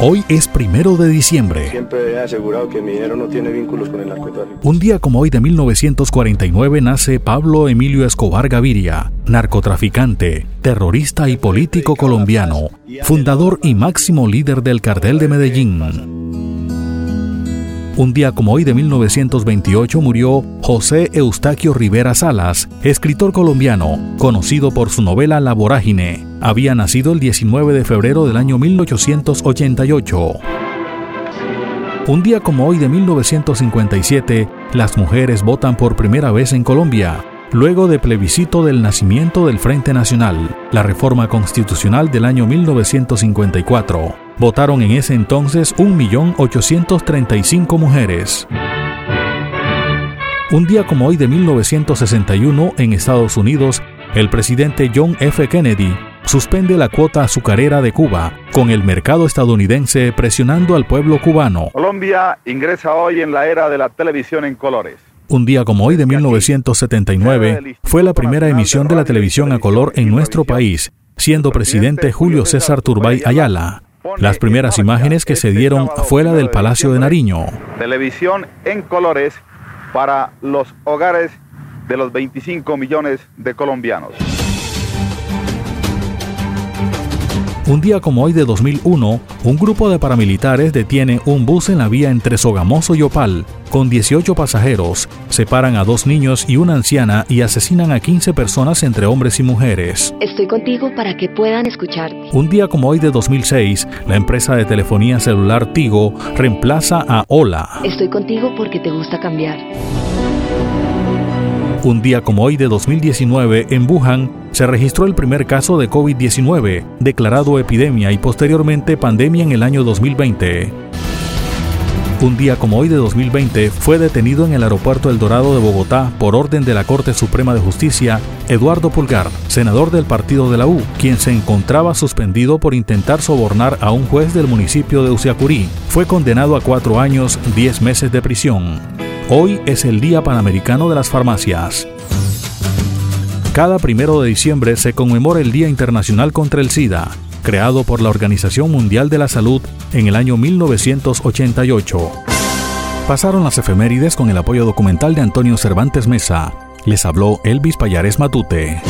Hoy es primero de diciembre. Siempre he asegurado que mi dinero no tiene vínculos con el narcotráfico. Un día como hoy de 1949 nace Pablo Emilio Escobar Gaviria, narcotraficante, terrorista y político colombiano, fundador y máximo líder del cartel de Medellín. Un día como hoy de 1928 murió José Eustaquio Rivera Salas, escritor colombiano, conocido por su novela La Vorágine. Había nacido el 19 de febrero del año 1888. Un día como hoy de 1957, las mujeres votan por primera vez en Colombia, luego de plebiscito del nacimiento del Frente Nacional, la reforma constitucional del año 1954. Votaron en ese entonces 1.835 mujeres. Un día como hoy de 1961 en Estados Unidos, el presidente John F. Kennedy suspende la cuota azucarera de Cuba, con el mercado estadounidense presionando al pueblo cubano. Colombia ingresa hoy en la era de la televisión en colores. Un día como hoy de 1979 fue la primera emisión de la televisión a color en nuestro país, siendo presidente Julio César Turbay Ayala. Las primeras imágenes que se dieron fue la del Palacio de Nariño. Televisión en colores para los hogares de los 25 millones de colombianos. Un día como hoy de 2001, un grupo de paramilitares detiene un bus en la vía entre Sogamoso y Opal, con 18 pasajeros, separan a dos niños y una anciana y asesinan a 15 personas entre hombres y mujeres. Estoy contigo para que puedan escucharte. Un día como hoy de 2006, la empresa de telefonía celular Tigo reemplaza a Hola. Estoy contigo porque te gusta cambiar. Un día como hoy de 2019, en Wuhan, se registró el primer caso de COVID-19, declarado epidemia y posteriormente pandemia en el año 2020. Un día como hoy de 2020 fue detenido en el aeropuerto El Dorado de Bogotá por orden de la Corte Suprema de Justicia Eduardo Pulgar, senador del partido de la U, quien se encontraba suspendido por intentar sobornar a un juez del municipio de Usiacurí. Fue condenado a cuatro años, diez meses de prisión. Hoy es el Día Panamericano de las Farmacias. Cada primero de diciembre se conmemora el Día Internacional contra el SIDA, creado por la Organización Mundial de la Salud en el año 1988. Pasaron las efemérides con el apoyo documental de Antonio Cervantes Mesa. Les habló Elvis Payares Matute.